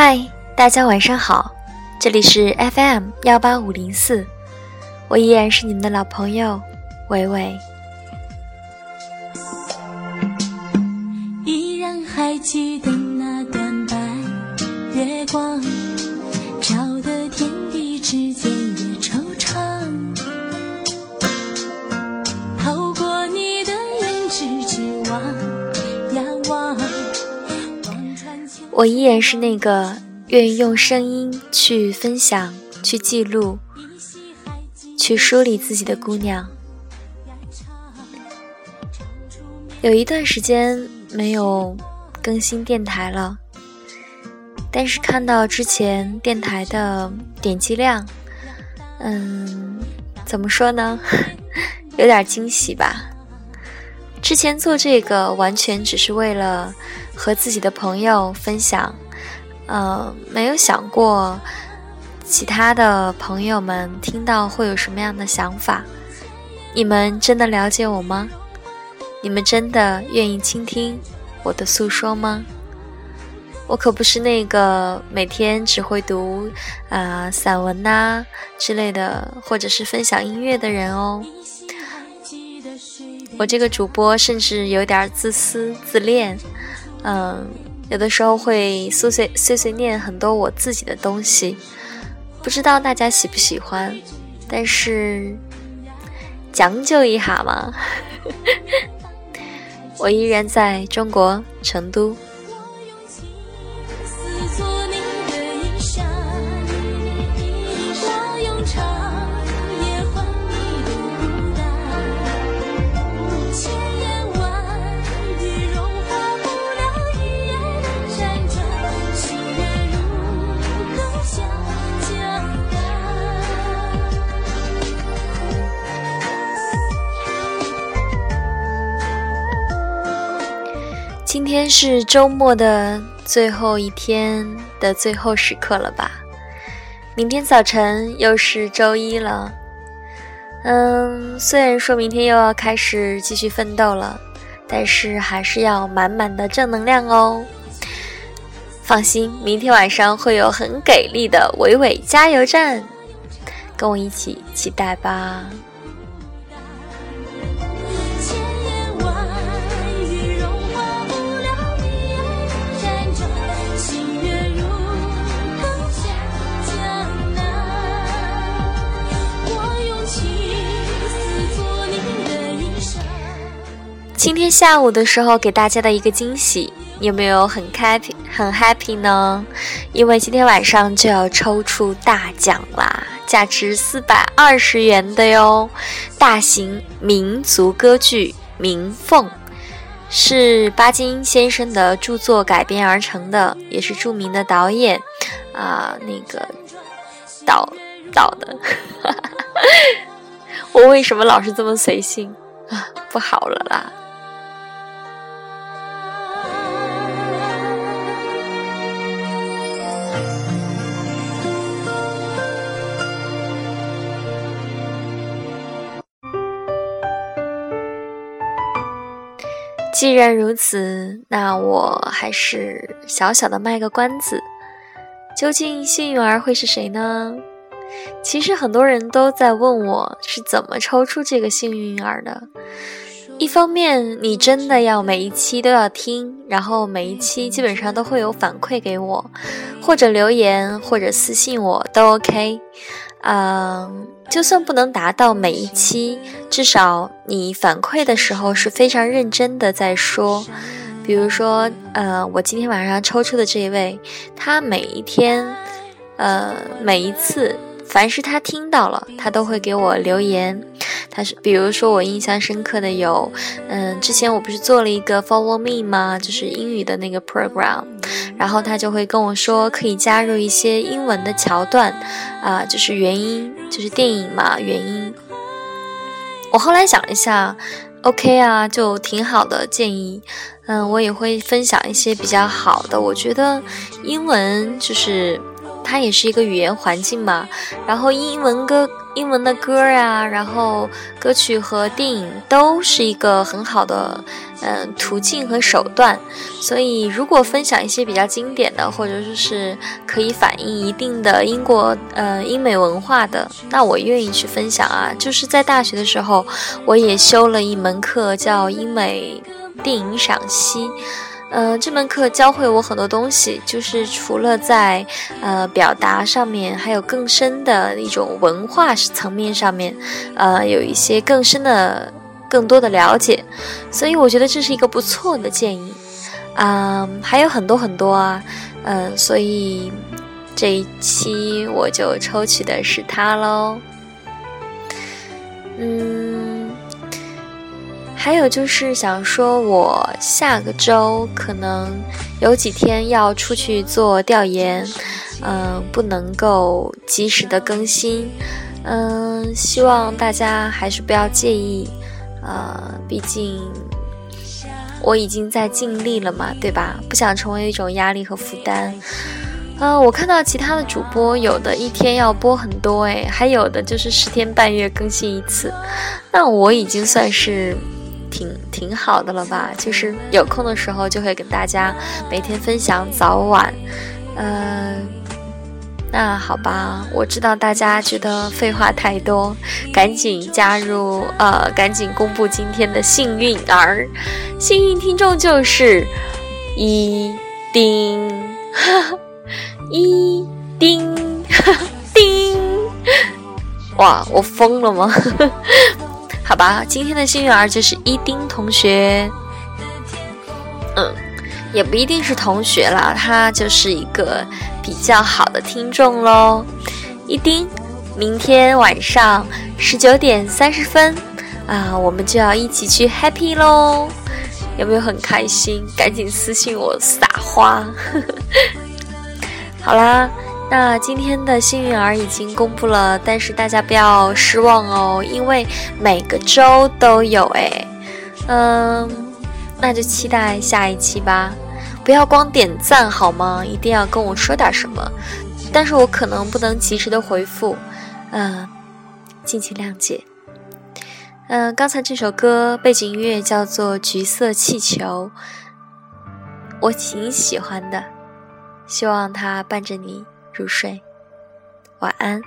嗨，大家晚上好，这里是 FM 幺八五零四，我依然是你们的老朋友伟伟。依然还记得那段白月光，我依然是那个愿意用声音去分享、去记录、去梳理自己的姑娘。有一段时间没有更新电台了，但是看到之前电台的点击量，嗯，怎么说呢，有点惊喜吧。之前做这个完全只是为了和自己的朋友分享，呃，没有想过其他的朋友们听到会有什么样的想法。你们真的了解我吗？你们真的愿意倾听我的诉说吗？我可不是那个每天只会读啊散文呐之类的，或者是分享音乐的人哦。我这个主播甚至有点自私自恋，嗯，有的时候会碎碎碎碎念很多我自己的东西，不知道大家喜不喜欢，但是将就一下嘛。我依然在中国成都。今天是周末的最后一天的最后时刻了吧？明天早晨又是周一了。嗯，虽然说明天又要开始继续奋斗了，但是还是要满满的正能量哦。放心，明天晚上会有很给力的伟伟加油站，跟我一起期待吧。今天下午的时候给大家的一个惊喜，有没有很 happy 很 happy 呢？因为今天晚上就要抽出大奖啦，价值四百二十元的哟，大型民族歌剧《鸣凤》，是巴金先生的著作改编而成的，也是著名的导演啊那个导导的。我为什么老是这么随性啊？不好了啦！既然如此，那我还是小小的卖个关子。究竟幸运儿会是谁呢？其实很多人都在问我是怎么抽出这个幸运儿的。一方面，你真的要每一期都要听，然后每一期基本上都会有反馈给我，或者留言，或者私信我都 OK。嗯，就算不能达到每一期，至少你反馈的时候是非常认真的在说。比如说，呃，我今天晚上抽出的这一位，他每一天，呃，每一次。凡是他听到了，他都会给我留言。他是，比如说我印象深刻的有，嗯，之前我不是做了一个 Follow Me 吗？就是英语的那个 program，然后他就会跟我说可以加入一些英文的桥段，啊，就是原因，就是电影嘛，原因。我后来想一下，OK 啊，就挺好的建议。嗯，我也会分享一些比较好的，我觉得英文就是。它也是一个语言环境嘛。然后英文歌、英文的歌啊，然后歌曲和电影都是一个很好的嗯途径和手段。所以，如果分享一些比较经典的，或者说是可以反映一定的英国呃英美文化的，那我愿意去分享啊。就是在大学的时候，我也修了一门课，叫英美电影赏析。呃，这门课教会我很多东西，就是除了在呃表达上面，还有更深的一种文化层面上面，呃，有一些更深的、更多的了解，所以我觉得这是一个不错的建议。啊，还有很多很多啊，嗯，所以这一期我就抽取的是它喽，嗯。还有就是想说，我下个周可能有几天要出去做调研，嗯，不能够及时的更新，嗯，希望大家还是不要介意，呃，毕竟我已经在尽力了嘛，对吧？不想成为一种压力和负担。嗯，我看到其他的主播有的一天要播很多，诶，还有的就是十天半月更新一次，那我已经算是。挺挺好的了吧？就是有空的时候就会跟大家每天分享早晚，嗯，那好吧，我知道大家觉得废话太多，赶紧加入，呃，赶紧公布今天的幸运儿，幸运听众就是一丁，一丁，丁，哇，我疯了吗？好吧，今天的幸运儿就是一丁同学。嗯，也不一定是同学啦，他就是一个比较好的听众喽。一丁，明天晚上十九点三十分啊，我们就要一起去 happy 喽，有没有很开心？赶紧私信我撒花。好啦。那今天的幸运儿已经公布了，但是大家不要失望哦，因为每个周都有哎，嗯，那就期待下一期吧。不要光点赞好吗？一定要跟我说点什么，但是我可能不能及时的回复，嗯，敬请谅解。嗯，刚才这首歌背景音乐叫做《橘色气球》，我挺喜欢的，希望它伴着你。入睡，晚安。